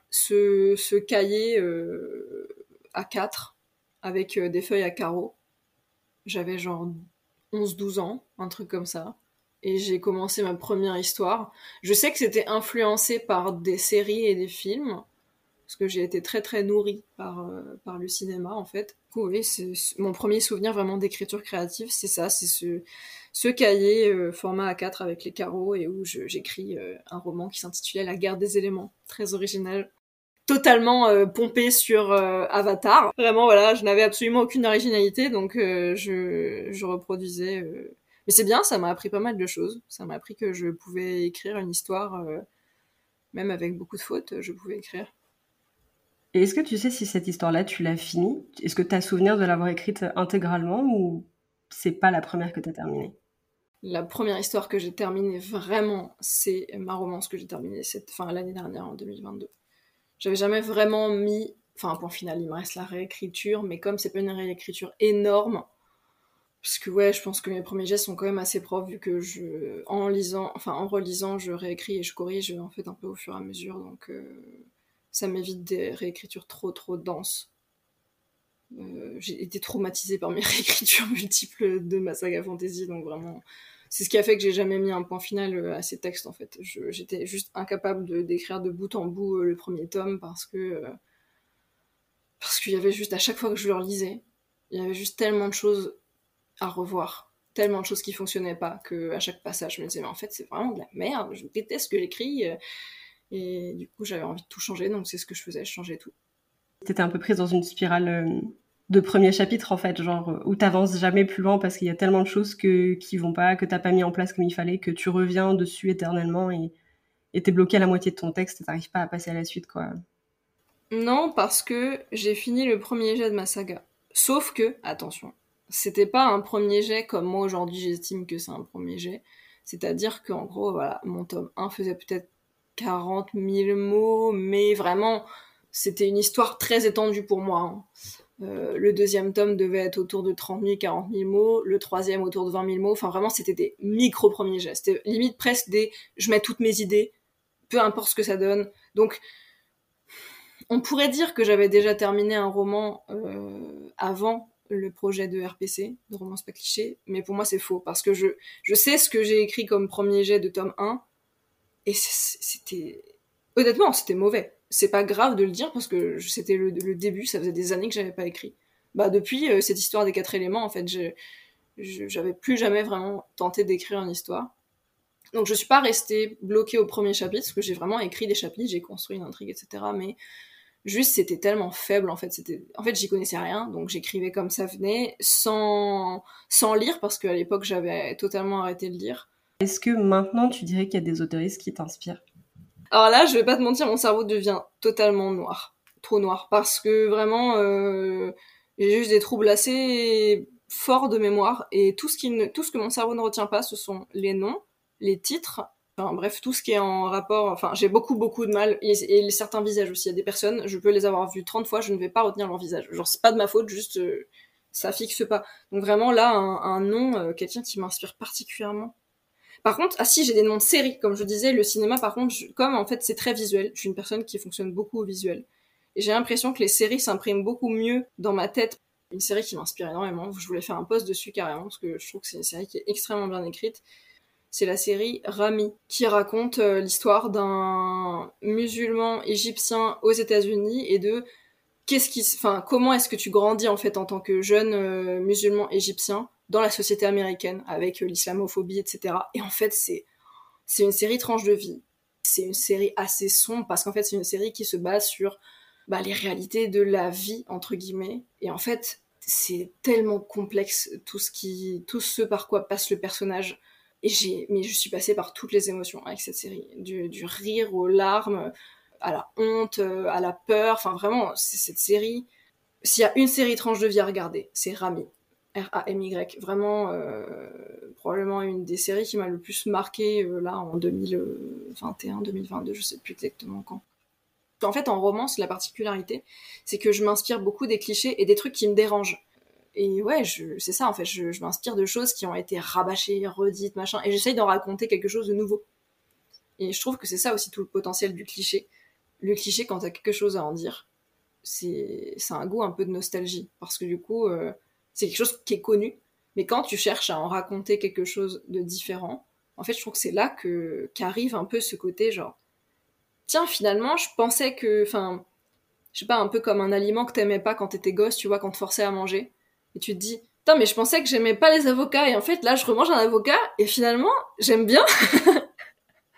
ce, ce cahier euh, à 4 avec euh, des feuilles à carreaux. J'avais genre 11-12 ans, un truc comme ça et j'ai commencé ma première histoire. Je sais que c'était influencé par des séries et des films, parce que j'ai été très très nourrie par, euh, par le cinéma en fait. Oui, c'est mon premier souvenir vraiment d'écriture créative, c'est ça, c'est ce, ce cahier euh, format A4 avec les carreaux et où j'écris euh, un roman qui s'intitulait La guerre des éléments, très original totalement pompé sur Avatar. Vraiment, voilà, je n'avais absolument aucune originalité, donc je, je reproduisais mais c'est bien, ça m'a appris pas mal de choses. Ça m'a appris que je pouvais écrire une histoire, euh, même avec beaucoup de fautes, je pouvais écrire. Et est-ce que tu sais si cette histoire-là, tu l'as finie? Est-ce que tu as souvenir de l'avoir écrite intégralement ou c'est pas la première que tu as terminée? La première histoire que j'ai terminée vraiment, c'est ma romance que j'ai terminée cette fin l'année dernière en 2022. J'avais jamais vraiment mis enfin un point final, il me reste la réécriture, mais comme c'est pas une réécriture énorme, parce que ouais, je pense que mes premiers gestes sont quand même assez propres vu que je, en lisant, enfin en relisant, je réécris et je corrige en fait un peu au fur et à mesure, donc euh, ça m'évite des réécritures trop trop denses. Euh, j'ai été traumatisée par mes réécritures multiples de ma saga fantasy, donc vraiment, c'est ce qui a fait que j'ai jamais mis un point final euh, à ces textes en fait. J'étais juste incapable de d'écrire de bout en bout le premier tome parce que parce qu'il y avait juste à chaque fois que je le relisais, il y avait juste tellement de choses à revoir, tellement de choses qui fonctionnaient pas que à chaque passage je me disais mais en fait c'est vraiment de la merde, je déteste ce que j'écris euh, et du coup j'avais envie de tout changer donc c'est ce que je faisais, je changeais tout. T'étais un peu prise dans une spirale euh, de premier chapitre en fait, genre euh, où t'avances jamais plus loin parce qu'il y a tellement de choses que, qui vont pas, que t'as pas mis en place comme il fallait, que tu reviens dessus éternellement et t'es bloqué à la moitié de ton texte et t'arrives pas à passer à la suite quoi. Non, parce que j'ai fini le premier jet de ma saga. Sauf que, attention, c'était pas un premier jet comme moi aujourd'hui j'estime que c'est un premier jet. C'est-à-dire qu'en gros, voilà, mon tome 1 faisait peut-être 40 000 mots, mais vraiment, c'était une histoire très étendue pour moi. Hein. Euh, le deuxième tome devait être autour de 30 000, 40 000 mots, le troisième autour de 20 000 mots. Enfin, vraiment, c'était des micro premiers jets. C'était limite presque des je mets toutes mes idées, peu importe ce que ça donne. Donc, on pourrait dire que j'avais déjà terminé un roman euh, avant le projet de RPC, de romance pas cliché, mais pour moi c'est faux, parce que je, je sais ce que j'ai écrit comme premier jet de tome 1, et c'était... Honnêtement, c'était mauvais. C'est pas grave de le dire, parce que c'était le, début, ça faisait des années que j'avais pas écrit. Bah depuis euh, cette histoire des quatre éléments, en fait, j'avais plus jamais vraiment tenté d'écrire une histoire. Donc je suis pas restée bloquée au premier chapitre, parce que j'ai vraiment écrit des chapitres, j'ai construit une intrigue, etc. Mais Juste, c'était tellement faible, en fait. C'était, en fait, j'y connaissais rien, donc j'écrivais comme ça venait, sans, sans lire, parce qu'à l'époque, j'avais totalement arrêté de lire. Est-ce que maintenant, tu dirais qu'il y a des autoristes qui t'inspirent? Alors là, je vais pas te mentir, mon cerveau devient totalement noir. Trop noir. Parce que vraiment, euh, j'ai juste des troubles assez forts de mémoire, et tout ce, qui ne, tout ce que mon cerveau ne retient pas, ce sont les noms, les titres, Enfin, bref, tout ce qui est en rapport. Enfin, j'ai beaucoup, beaucoup de mal. Et, certains visages aussi. Il y a des personnes, je peux les avoir vues 30 fois, je ne vais pas retenir leur visage. Genre, c'est pas de ma faute, juste euh, ça fixe pas. Donc, vraiment, là, un, nom, euh, quelqu'un qui m'inspire particulièrement. Par contre, ah si, j'ai des noms de séries. Comme je disais, le cinéma, par contre, comme en fait, c'est très visuel, je suis une personne qui fonctionne beaucoup au visuel. Et j'ai l'impression que les séries s'impriment beaucoup mieux dans ma tête. Une série qui m'inspire énormément. Je voulais faire un post dessus carrément, parce que je trouve que c'est une série qui est extrêmement bien écrite c'est la série Rami, qui raconte euh, l'histoire d'un musulman égyptien aux États-Unis et de qu'est-ce qui, enfin, comment est-ce que tu grandis en fait en tant que jeune euh, musulman égyptien dans la société américaine avec euh, l'islamophobie, etc. Et en fait, c'est c'est une série tranche de vie. C'est une série assez sombre parce qu'en fait, c'est une série qui se base sur bah, les réalités de la vie entre guillemets. Et en fait, c'est tellement complexe tout ce qui, tout ce par quoi passe le personnage et j'ai, mais je suis passée par toutes les émotions avec cette série, du, du rire aux larmes, à la honte, à la peur. Enfin, vraiment, c'est cette série. S'il y a une série tranche de vie à regarder, c'est Rami. R-A-M-Y. Vraiment, euh, probablement une des séries qui m'a le plus marqué euh, là en 2021, 2022, je sais plus exactement quand. En fait, en romance, la particularité, c'est que je m'inspire beaucoup des clichés et des trucs qui me dérangent. Et ouais, c'est ça en fait, je, m'inspire de choses qui ont été rabâchées, redites, machin, et j'essaye d'en raconter quelque chose de nouveau. Et je trouve que c'est ça aussi tout le potentiel du cliché. Le cliché, quand t'as quelque chose à en dire, c'est un goût un peu de nostalgie. Parce que du coup, euh, c'est quelque chose qui est connu, mais quand tu cherches à en raconter quelque chose de différent, en fait, je trouve que c'est là que qu'arrive un peu ce côté genre, tiens, finalement, je pensais que, enfin, je sais pas, un peu comme un aliment que t'aimais pas quand t'étais gosse, tu vois, quand te forçait à manger et tu te dis Putain, mais je pensais que j'aimais pas les avocats et en fait là je remange un avocat et finalement j'aime bien.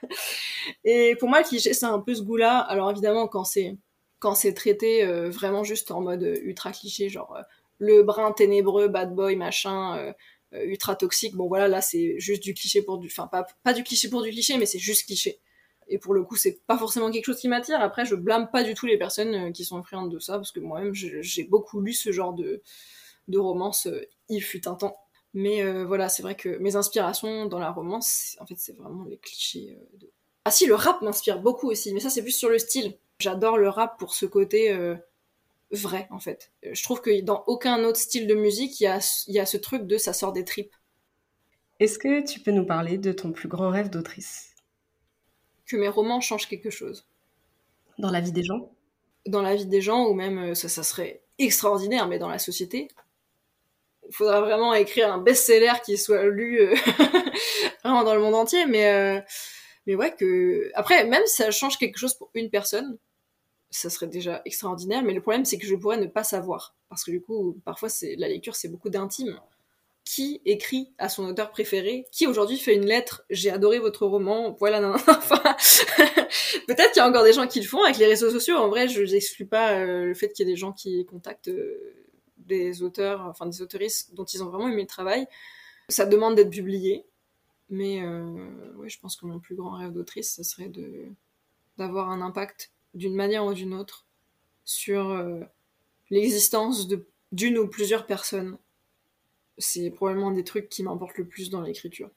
et pour moi le cliché c'est un peu ce goût-là. Alors évidemment quand c'est quand c'est traité euh, vraiment juste en mode euh, ultra cliché, genre euh, le brin ténébreux, bad boy, machin, ultra toxique. Bon voilà, là c'est juste du cliché pour du, enfin pas, pas du cliché pour du cliché, mais c'est juste cliché. et pour le coup, c'est pas forcément quelque chose qui m'attire. Après, je blâme pas du tout les personnes qui sont friandes de ça, parce que moi-même, j'ai beaucoup lu ce genre de, de romance, il fut un temps. Mais voilà, c'est vrai que mes inspirations dans la romance, en fait, c'est vraiment les clichés de... Ah si, le rap m'inspire beaucoup aussi, mais ça, c'est plus sur le style. J'adore le rap pour ce côté vrai, en fait. Je trouve que dans aucun autre style de musique, il y a, y a ce truc de ça sort des tripes. Est-ce que tu peux nous parler de ton plus grand rêve d'autrice? Que mes romans changent quelque chose. Dans la vie des gens? Dans la vie des gens, ou même, euh, ça, ça serait extraordinaire, mais dans la société. Il faudra vraiment écrire un best-seller qui soit lu euh, vraiment dans le monde entier, mais, euh, mais ouais, que. Après, même si ça change quelque chose pour une personne, ça serait déjà extraordinaire, mais le problème, c'est que je pourrais ne pas savoir. Parce que du coup, parfois, la lecture, c'est beaucoup d'intime qui écrit à son auteur préféré, qui aujourd'hui fait une lettre, j'ai adoré votre roman, voilà, non, peut-être qu'il y a encore des gens qui le font avec les réseaux sociaux, en vrai, je n'exclus pas euh, le fait qu'il y ait des gens qui contactent des auteurs, enfin des autoristes dont ils ont vraiment aimé le travail, ça demande d'être publié, mais euh, je pense que mon plus grand rêve d'autrice, ce serait de d'avoir un impact d'une manière ou d'une autre sur l'existence de d'une ou plusieurs personnes c'est probablement des trucs qui m'importe le plus dans l'écriture.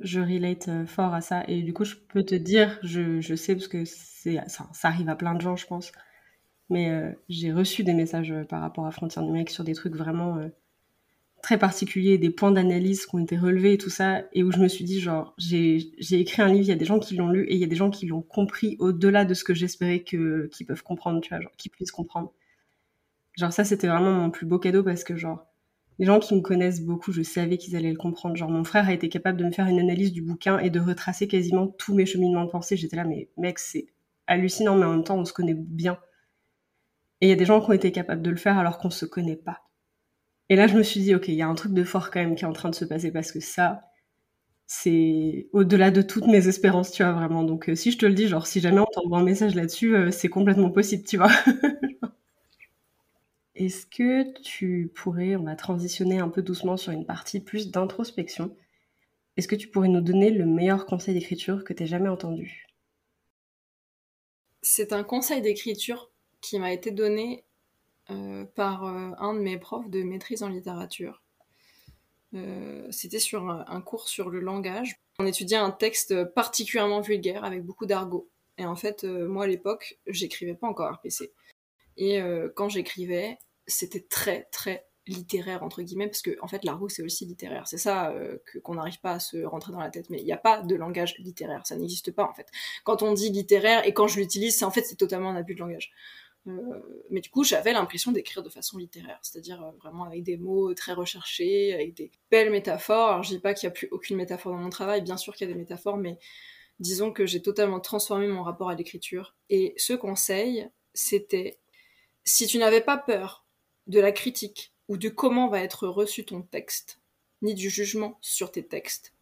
Je relate euh, fort à ça et du coup je peux te dire, je, je sais parce que c'est ça, arrive à plein de gens je pense, mais euh, j'ai reçu des messages euh, par rapport à Frontières numériques sur des trucs vraiment très particuliers, des points d'analyse qui ont été relevés et tout ça, et où je me suis dit genre j'ai écrit un livre, il y a des gens qui l'ont lu et il y a des gens qui l'ont compris au-delà de ce que j'espérais qu'ils peuvent comprendre, tu vois, genre qu'ils puissent comprendre. Genre ça c'était vraiment mon plus beau cadeau parce que genre les gens qui me connaissent beaucoup, je savais qu'ils allaient le comprendre. Genre, mon frère a été capable de me faire une analyse du bouquin et de retracer quasiment tous mes cheminements de pensée. J'étais là, mais mec, c'est hallucinant, mais en même temps, on se connaît bien. Et il y a des gens qui ont été capables de le faire alors qu'on se connaît pas. Et là, je me suis dit, ok, il y a un truc de fort quand même qui est en train de se passer parce que ça, c'est au-delà de toutes mes espérances, tu vois, vraiment. Donc, euh, si je te le dis, genre, si jamais on t'envoie un message là-dessus, euh, c'est complètement possible, tu vois. Est-ce que tu pourrais, on va transitionner un peu doucement sur une partie plus d'introspection. Est-ce que tu pourrais nous donner le meilleur conseil d'écriture que tu aies jamais entendu? C'est un conseil d'écriture qui m'a été donné euh, par euh, un de mes profs de maîtrise en littérature. Euh, c'était sur un, cours sur le langage. On étudiait un texte particulièrement vulgaire avec beaucoup d'argot. Et en fait, moi à l'époque, j'écrivais pas encore RPC. Et quand j'écrivais, c'était très très littéraire entre guillemets parce que en fait l'argot c'est aussi littéraire c'est ça euh, qu'on n'arrive pas à se rentrer dans la tête mais il n'y a pas de langage littéraire ça n'existe pas en fait quand on dit littéraire et quand je l'utilise en fait c'est totalement un abus de langage mais du coup j'avais l'impression d'écrire de façon littéraire c'est-à-dire euh, vraiment avec des mots très recherchés avec des belles métaphores alors je dis pas qu'il n'y a plus aucune métaphore dans mon travail bien sûr qu'il y a des métaphores mais disons que j'ai totalement transformé mon rapport à l'écriture et ce conseil c'était si tu n'avais pas peur de la critique ou de comment va être reçu ton texte, ni du jugement sur tes textes.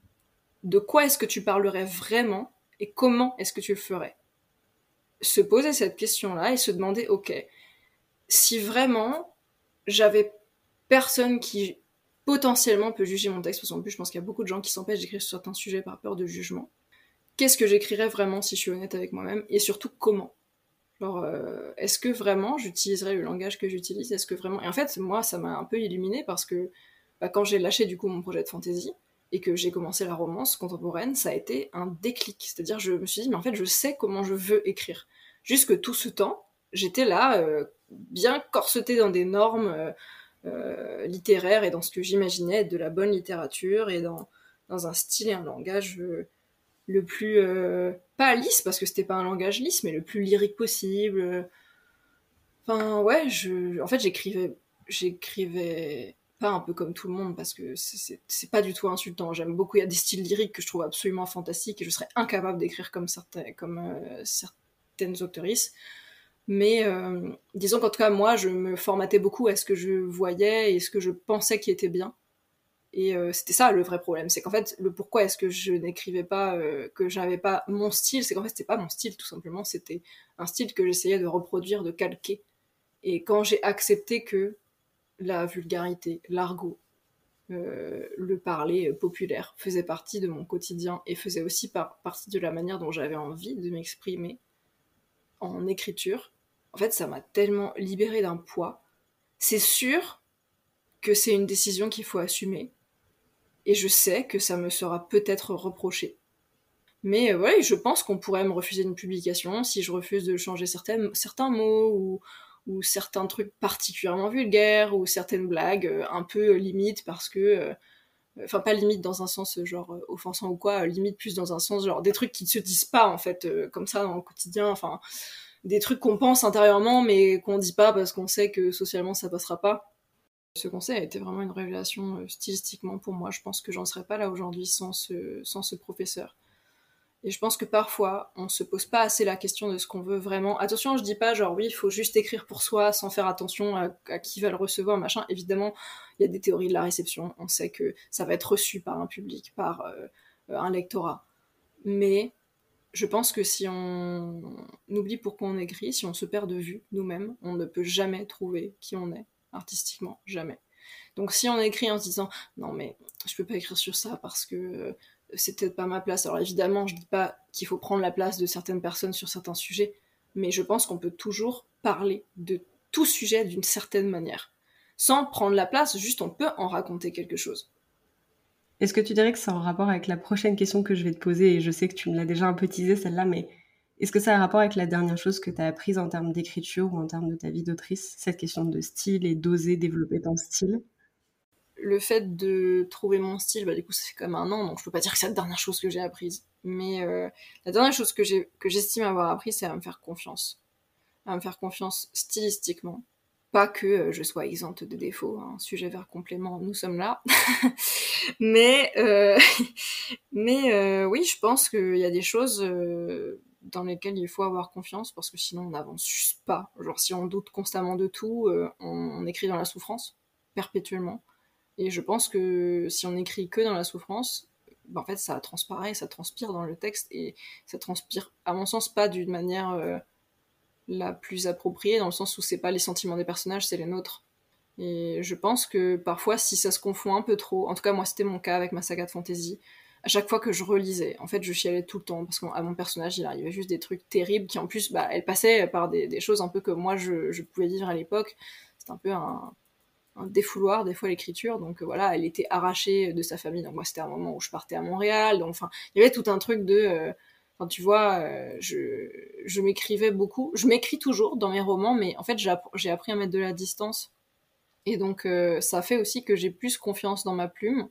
De quoi est-ce que tu parlerais vraiment et comment est-ce que tu le ferais? Se poser cette question-là et se demander, ok, si vraiment j'avais personne qui potentiellement peut juger mon texte, parce qu'en plus je pense qu'il y a beaucoup de gens qui s'empêchent d'écrire sur certains sujets par peur de jugement, qu'est-ce que j'écrirais vraiment si je suis honnête avec moi-même et surtout comment? Euh, est-ce que vraiment j'utiliserais le langage que j'utilise? Est-ce que vraiment Et en fait, moi, ça m'a un peu illuminé parce que bah, quand j'ai lâché du coup mon projet de fantasy et que j'ai commencé la romance contemporaine, ça a été un déclic. C'est-à-dire, je me suis dit, mais en fait, je sais comment je veux écrire. Jusque tout ce temps, j'étais là, euh, bien corsetée dans des normes euh, littéraires et dans ce que j'imaginais être de la bonne littérature et dans, dans un style et un langage le plus euh, pas lisse parce que c'était pas un langage lisse mais le plus lyrique possible enfin ouais en fait j'écrivais j'écrivais pas un peu comme tout le monde parce que c'est pas du tout insultant. J'aime beaucoup il y a des styles lyriques que je trouve absolument fantastiques et je serais incapable d'écrire comme certains comme euh, certaines autrices mais euh, disons qu'en tout cas moi je me formatais beaucoup à ce que je voyais et ce que je pensais qui était bien. Et euh, c'était ça le vrai problème, c'est qu'en fait le pourquoi est-ce que je n'écrivais pas, euh, que j'avais pas mon style, c'est qu'en fait c'était pas mon style tout simplement, c'était un style que j'essayais de reproduire, de calquer. Et quand j'ai accepté que la vulgarité, l'argot, euh, le parler populaire faisait partie de mon quotidien et faisait aussi partie de la manière dont j'avais envie de m'exprimer en écriture. En fait, ça m'a tellement libéré d'un poids. C'est sûr que c'est une décision qu'il faut assumer. Et je sais que ça me sera peut-être reproché. Mais euh, je pense qu'on pourrait me refuser une publication si je refuse de changer certains mots ou, ou certains trucs particulièrement vulgaires ou certaines blagues euh, un peu limites parce que euh, enfin pas limite dans un sens genre offensant ou quoi limite plus dans un sens genre des trucs qui ne se disent pas en fait comme ça dans le quotidien enfin des trucs qu'on pense intérieurement mais qu'on dit pas parce qu'on sait que socialement ça passera pas. Ce conseil a été vraiment une révélation stylistiquement pour moi. Je pense que j'en serais pas là aujourd'hui sans ce sans ce professeur et je pense que parfois, on se pose pas assez la question de ce qu'on veut vraiment. Attention, je dis pas genre oui, il faut juste écrire pour soi sans faire attention à, qui va le recevoir, machin. Évidemment, il y a des théories de la réception. On sait que ça va être reçu par un public, par euh, un lectorat. Mais je pense que si on oublie pourquoi on écrit, si on se perd de vue nous-mêmes, on ne peut jamais trouver qui on est artistiquement, jamais. Donc si on écrit en se disant non mais je peux pas écrire sur ça parce que c'est peut-être pas ma place. Alors évidemment, je dis pas qu'il faut prendre la place de certaines personnes sur certains sujets, mais je pense qu'on peut toujours parler de tout sujet d'une certaine manière. Sans prendre la place, juste on peut en raconter quelque chose. Est-ce que tu dirais que c'est en rapport avec la prochaine question que je vais te poser Et je sais que tu me l'as déjà un peu teasé celle-là, mais est-ce que ça a rapport avec la dernière chose que tu as apprise en termes d'écriture ou en termes de ta vie d'autrice? Cette question de style et d'oser développer ton style? Le fait de trouver mon style, bah, du coup, ça fait comme un an, donc je peux pas dire que c'est la dernière chose que j'ai apprise. Mais euh, la dernière chose que j'estime avoir appris, c'est à me faire confiance, à me faire confiance stylistiquement. Pas que euh, je sois exempte de défauts, hein. sujet vers complément, nous sommes là. mais euh, mais oui, je pense qu'il y a des choses dans lesquelles il faut avoir confiance parce que sinon on n'avance pas. Genre si on doute constamment de tout, on écrit dans la souffrance perpétuellement. Et je pense que si on écrit que dans la souffrance, ben en fait, ça transparaît, ça transpire dans le texte, et ça transpire, à mon sens, pas d'une manière euh, la plus appropriée, dans le sens où c'est pas les sentiments des personnages, c'est les nôtres. Et je pense que parfois, si ça se confond un peu trop, en tout cas, moi, c'était mon cas avec ma saga de fantasy, à chaque fois que je relisais, en fait, je chialais tout le temps, parce qu'à mon personnage, il arrivait juste des trucs terribles qui, en plus, bah, elle passait par des, choses un peu que moi, je, pouvais vivre à l'époque. C'était un peu un, défouloir des fois l'écriture. Donc euh, voilà elle était arrachée de sa famille. Donc moi c'était un moment où je partais à Montréal. Donc enfin il y avait tout un truc de euh, enfin tu vois euh, je je m'écrivais beaucoup. Je m'écris toujours dans mes romans mais en fait j'ai appris à mettre de la distance. Et donc ça fait aussi que j'ai plus confiance dans ma plume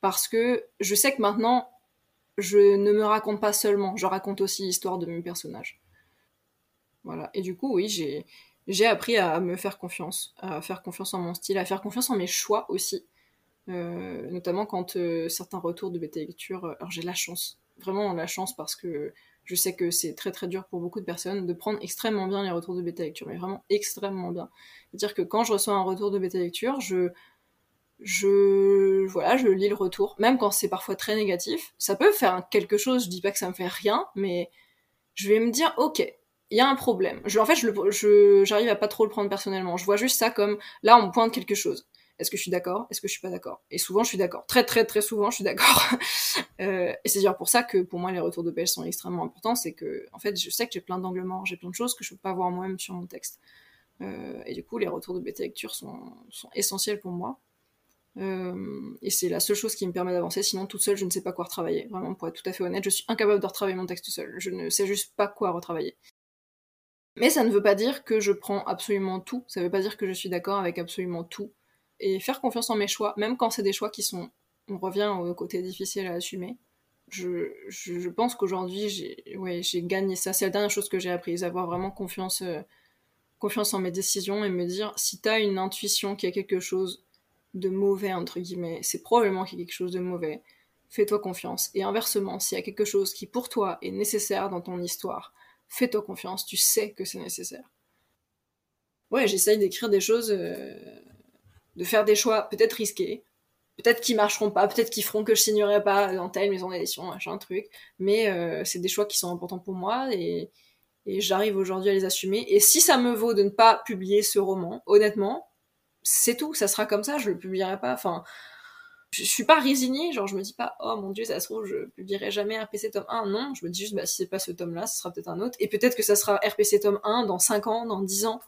parce que je sais que maintenant je ne me raconte pas seulement. Je raconte aussi l'histoire de mes personnages voilà. Et du coup oui j'ai j'ai appris à me faire confiance, à faire confiance en mon style, à faire confiance en mes choix aussi. Euh, notamment quand euh, certains retours de bêta lecture, euh, alors j'ai la chance, vraiment la chance parce que je sais que c'est très très dur pour beaucoup de personnes de prendre extrêmement bien les retours de bêta lecture, mais vraiment extrêmement bien. C'est-à-dire que quand je reçois un retour de bêta lecture, je je voilà, je lis le retour, même quand c'est parfois très négatif. Ça peut faire quelque chose, je dis pas que ça me fait rien, mais je vais me dire ok, il y a un problème. Je, en fait, je, j'arrive à pas trop le prendre personnellement. Je vois juste ça comme là, on me pointe quelque chose. Est-ce que je suis d'accord? Est-ce que je suis pas d'accord? Et souvent, je suis d'accord. Très, très, très souvent, je suis d'accord. euh, et c'est dire pour ça que pour moi, les retours de pêche sont extrêmement importants. C'est que, en fait, je sais que j'ai plein d'angles morts, j'ai plein de choses que je peux pas voir moi-même sur mon texte. Euh, et du coup, les retours de bêta lecture sont, sont essentiels pour moi. Euh, et c'est la seule chose qui me permet d'avancer. Sinon, toute seule, je ne sais pas quoi retravailler. Vraiment, pour être tout à fait honnête, je suis incapable de retravailler mon texte seul. Je ne sais juste pas quoi retravailler. Mais ça ne veut pas dire que je prends absolument tout, ça ne veut pas dire que je suis d'accord avec absolument tout. Et faire confiance en mes choix, même quand c'est des choix qui sont... On revient au côté difficile à assumer. Je, je, pense qu'aujourd'hui, j'ai ouais, gagné ça. C'est la dernière chose que j'ai apprise, avoir vraiment confiance, euh, confiance en mes décisions et me dire, si t'as une intuition qu'il y a quelque chose de mauvais, entre guillemets, c'est probablement qu'il y a quelque chose de mauvais, fais-toi confiance. Et inversement, s'il y a quelque chose qui pour toi est nécessaire dans ton histoire, fais-toi confiance, tu sais que c'est nécessaire. Ouais, j'essaye d'écrire des choses, euh, de faire des choix peut-être risqués, peut-être qui marcheront pas, peut-être qui feront que je signerai pas dans telle maison d'édition, machin, truc, mais euh, c'est des choix qui sont importants pour moi et, et j'arrive aujourd'hui à les assumer. Et si ça me vaut de ne pas publier ce roman, honnêtement, c'est tout, ça sera comme ça, je le publierai pas. Enfin, je suis pas résignée, genre je me dis pas oh mon dieu ça se trouve je publierai jamais RPC tome 1, non, je me dis juste bah si c'est pas ce tome là, ce sera peut-être un autre, et peut-être que ça sera RPC tome 1 dans 5 ans, dans 10 ans,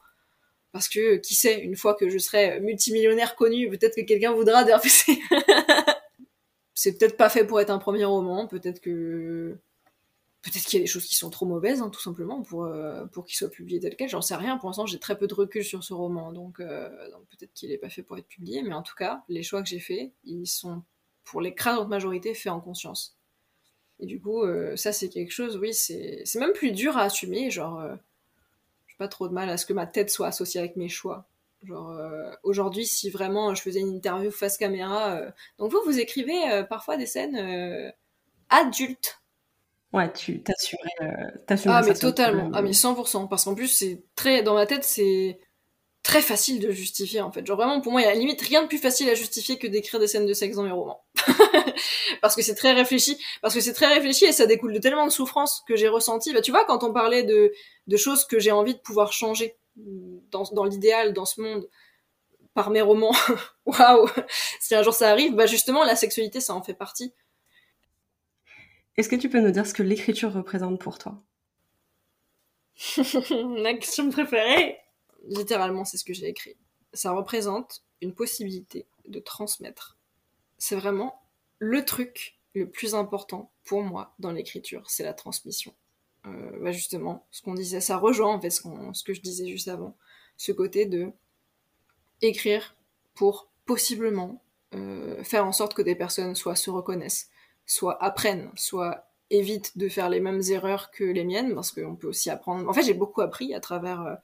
parce que qui sait, une fois que je serai multimillionnaire connu, peut-être que quelqu'un voudra des RPC. c'est peut-être pas fait pour être un premier roman, peut-être que peut-être qu'il y a des choses qui sont trop mauvaises, hein, tout simplement, pour, euh, pour qu'il soit publié tel quel. J'en sais rien. Pour l'instant, j'ai très peu de recul sur ce roman, donc, euh, peut-être qu'il n'est pas fait pour être publié. Mais en tout cas, les choix que j'ai faits, ils sont, pour l'écrasante majorité, faits en conscience. Et du coup, euh, ça, c'est quelque chose, oui, c'est même plus dur à assumer. Genre, j'ai pas trop de mal à ce que ma tête soit associée avec mes choix. Genre, aujourd'hui, si vraiment je faisais une interview face caméra, donc vous, vous écrivez parfois des scènes adultes Ouais, tu t'assurais. Euh, ah, mais totalement. Ah, mais 100%. Parce qu'en plus, c'est très. Dans ma tête, c'est très facile de justifier, en fait. Genre, vraiment, pour moi, il y a limite rien de plus facile à justifier que d'écrire des scènes de sexe dans mes romans. parce que c'est très réfléchi. Parce que c'est très réfléchi et ça découle de tellement de souffrances que j'ai ressenties. Bah, tu vois, quand on parlait de, de choses que j'ai envie de pouvoir changer dans, dans l'idéal, dans ce monde, par mes romans, waouh Si un jour ça arrive, bah, justement, la sexualité, ça en fait partie. Est-ce que tu peux nous dire ce que l'écriture représente pour toi? Ma question préférée Littéralement, c'est ce que j'ai écrit. Ça représente une possibilité de transmettre. C'est vraiment le truc le plus important pour moi dans l'écriture, c'est la transmission. Euh, bah justement, ce qu'on disait, ça rejoint ce, que je disais juste avant, ce côté de écrire pour possiblement euh, faire en sorte que des personnes soit se reconnaissent, soit apprennent, soit évitent de faire les mêmes erreurs que les miennes, parce qu'on peut aussi apprendre. En fait, j'ai beaucoup appris à travers euh,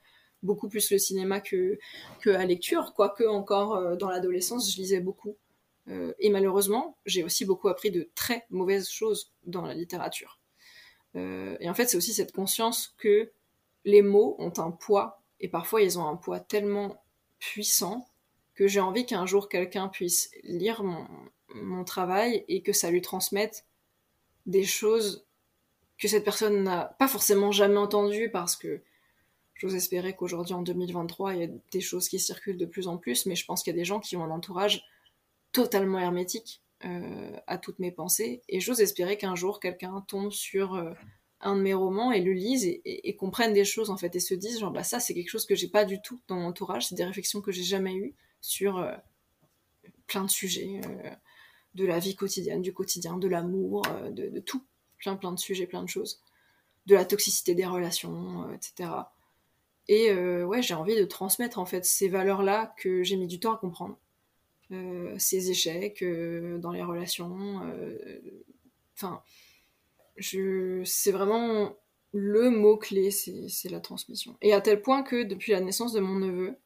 beaucoup plus le cinéma que, que la lecture, quoique encore euh, dans l'adolescence, je lisais beaucoup. Euh, et malheureusement, j'ai aussi beaucoup appris de très mauvaises choses dans la littérature. et en fait, c'est aussi cette conscience que les mots ont un poids, et parfois ils ont un poids tellement puissant que j'ai envie qu'un jour quelqu'un puisse lire mon, mon travail et que ça lui transmette des choses que cette personne n'a pas forcément jamais entendues parce que j'ose espérer qu'aujourd'hui en 2023 il y a des choses qui circulent de plus en plus mais je pense qu'il y a des gens qui ont un entourage totalement hermétique euh, à toutes mes pensées. Et j'ose espérer qu'un jour quelqu'un tombe sur euh, un de mes romans et le lise et, comprenne des choses en fait et se dise genre bah ça c'est quelque chose que j'ai pas du tout dans mon entourage c'est des réflexions que j'ai jamais eues sur euh, plein de sujets de la vie quotidienne, du quotidien, de l'amour, euh, de, tout, plein plein de sujets, plein de choses, de la toxicité des relations, euh, etc. Et euh, ouais, j'ai envie de transmettre en fait ces valeurs-là que j'ai mis du temps à comprendre, ces échecs dans les relations, enfin, c'est vraiment le mot clé, c'est la transmission. Et à tel point que depuis la naissance de mon neveu,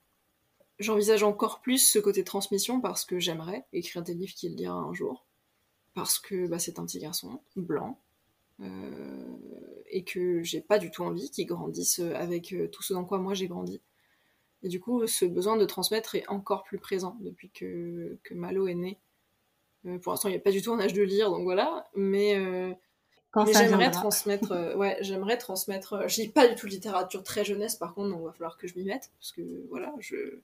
J'envisage encore plus ce côté transmission parce que j'aimerais écrire des livres qu'il lira un jour. Parce que bah, c'est un petit garçon blanc euh, et que j'ai pas du tout envie qu'il grandisse avec euh, tout ce dans quoi moi j'ai grandi. Et du coup, ce besoin de transmettre est encore plus présent depuis que, que Malo est né. Euh, pour l'instant, il n'y a pas du tout un âge de lire, donc voilà. Mais, j'aimerais transmettre. ouais, j'aimerais transmettre. je lis pas du tout de littérature très jeunesse, par contre, donc il va falloir que je m'y mette parce que voilà, je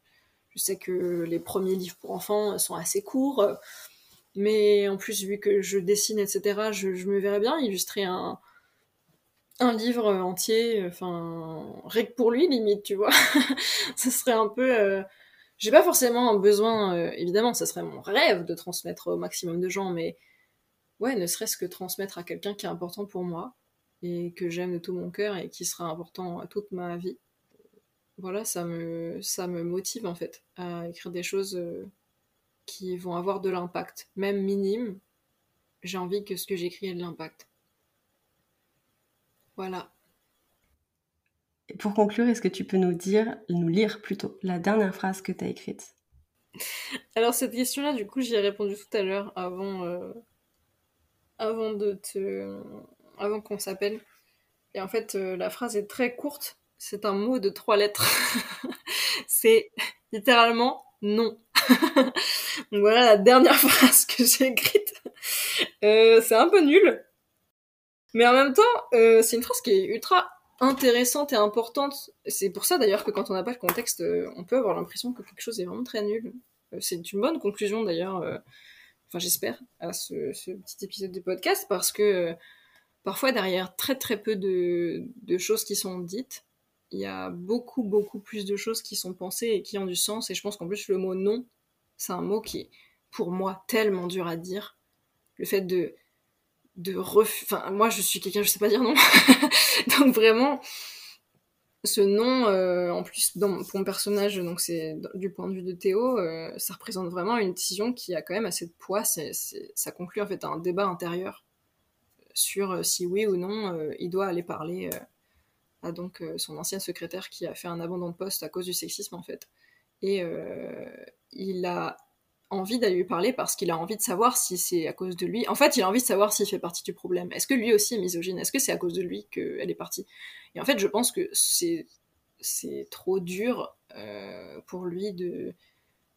je sais que les premiers livres pour enfants sont assez courts, mais en plus, vu que je dessine, etc., je, me verrais bien illustrer un, un livre entier, enfin, rien que pour lui, limite, tu vois. ce serait un peu. Euh, j'ai pas forcément un besoin, euh, évidemment, ça serait mon rêve de transmettre au maximum de gens, mais ouais, ne serait-ce que transmettre à quelqu'un qui est important pour moi et que j'aime de tout mon cœur et qui sera important à toute ma vie voilà, ça me, ça me motive en fait à écrire des choses euh, qui vont avoir de l'impact, même minime. J'ai envie que ce que j'écris ait de l'impact. Voilà. Et pour conclure, est-ce que tu peux nous dire, nous lire plutôt, la dernière phrase que tu as écrite? Alors cette question-là, du coup, j'y ai répondu tout à l'heure avant, euh, avant de te, avant qu'on s'appelle. Et en fait, euh, la phrase est très courte, c'est un mot de trois lettres. c'est littéralement non. Donc voilà la dernière phrase que j'ai écrite. Euh, c'est un peu nul. Mais en même temps, euh, c'est une phrase qui est ultra intéressante et importante. C'est pour ça d'ailleurs que quand on n'a pas le contexte, euh, on peut avoir l'impression que quelque chose est vraiment très nul. c'est une bonne conclusion d'ailleurs. enfin j'espère, à ce, petit épisode de podcast parce que parfois derrière très très peu de, de, choses qui sont dites, il y a beaucoup beaucoup plus de choses qui sont pensées et qui ont du sens. Et je pense qu'en plus le mot non, c'est un mot qui est pour moi tellement dur à dire. Le fait de de Enfin, moi, je suis quelqu'un, je sais pas dire non. donc vraiment, ce nom, euh, en plus, pour mon personnage, donc c'est du point de vue de Théo, euh, ça représente vraiment une décision qui a quand même assez de poids. Ça conclut en fait un débat intérieur sur euh, si oui ou non il doit aller parler à donc son ancien secrétaire qui a fait un abandon de poste à cause du sexisme en fait. Et il a envie d'aller lui parler parce qu'il a envie de savoir si c'est à cause de lui. En fait, il a envie de savoir s'il fait partie du problème. Est-ce que lui aussi est misogyne? Est-ce que c'est à cause de lui qu'elle est partie? Et en fait, je pense que c'est c'est trop dur euh, pour lui de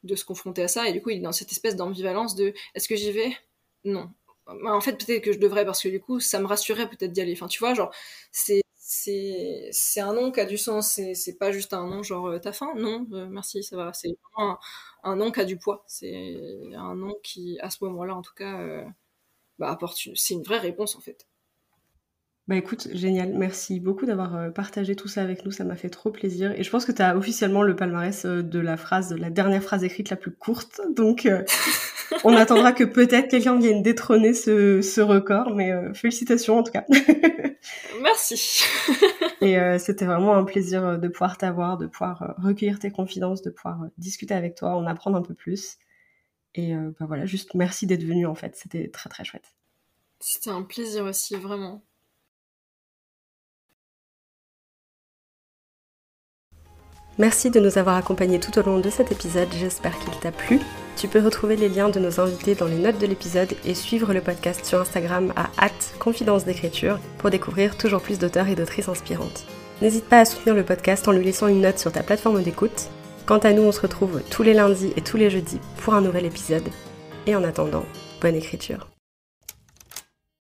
de se confronter à ça et du coup il est dans cette espèce d'ambivalence de est-ce que j'y vais? Non. Bah, en fait peut-être que je devrais parce que du coup ça me rassurerait peut-être d'y aller. Enfin tu vois genre c'est c'est un nom qui a du sens, c'est pas juste un nom genre euh, t'as faim Non, euh, merci, ça va. C'est vraiment un, nom qui a du poids. C'est un nom qui, à ce moment-là en tout cas, euh, bah, apporte c'est une vraie réponse en fait. Bah écoute, génial. Merci beaucoup d'avoir partagé tout ça avec nous. Ça m'a fait trop plaisir. Et je pense que tu as officiellement le palmarès de la phrase, la dernière phrase écrite la plus courte. Donc, on attendra que peut-être quelqu'un vienne détrôner ce, ce record. Mais félicitations en tout cas. Merci. et euh, c'était vraiment un plaisir euh, de pouvoir t'avoir, de pouvoir euh, recueillir tes confidences, de pouvoir discuter avec toi, en apprendre un peu plus. Et bah voilà, juste merci d'être venu en fait, c'était très très chouette. C'était un plaisir aussi, vraiment. Merci de nous avoir accompagnés tout au long de cet épisode, j'espère qu'il t'a plu. Tu peux retrouver les liens de nos invités dans les notes de l'épisode et suivre le podcast sur Instagram à confidence d'écriture pour découvrir toujours plus d'auteurs et d'autrices inspirantes. N'hésite pas à soutenir le podcast en lui laissant une note sur ta plateforme d'écoute. Quant à nous, on se retrouve tous les lundis et tous les jeudis pour un nouvel épisode. Et en attendant, bonne écriture.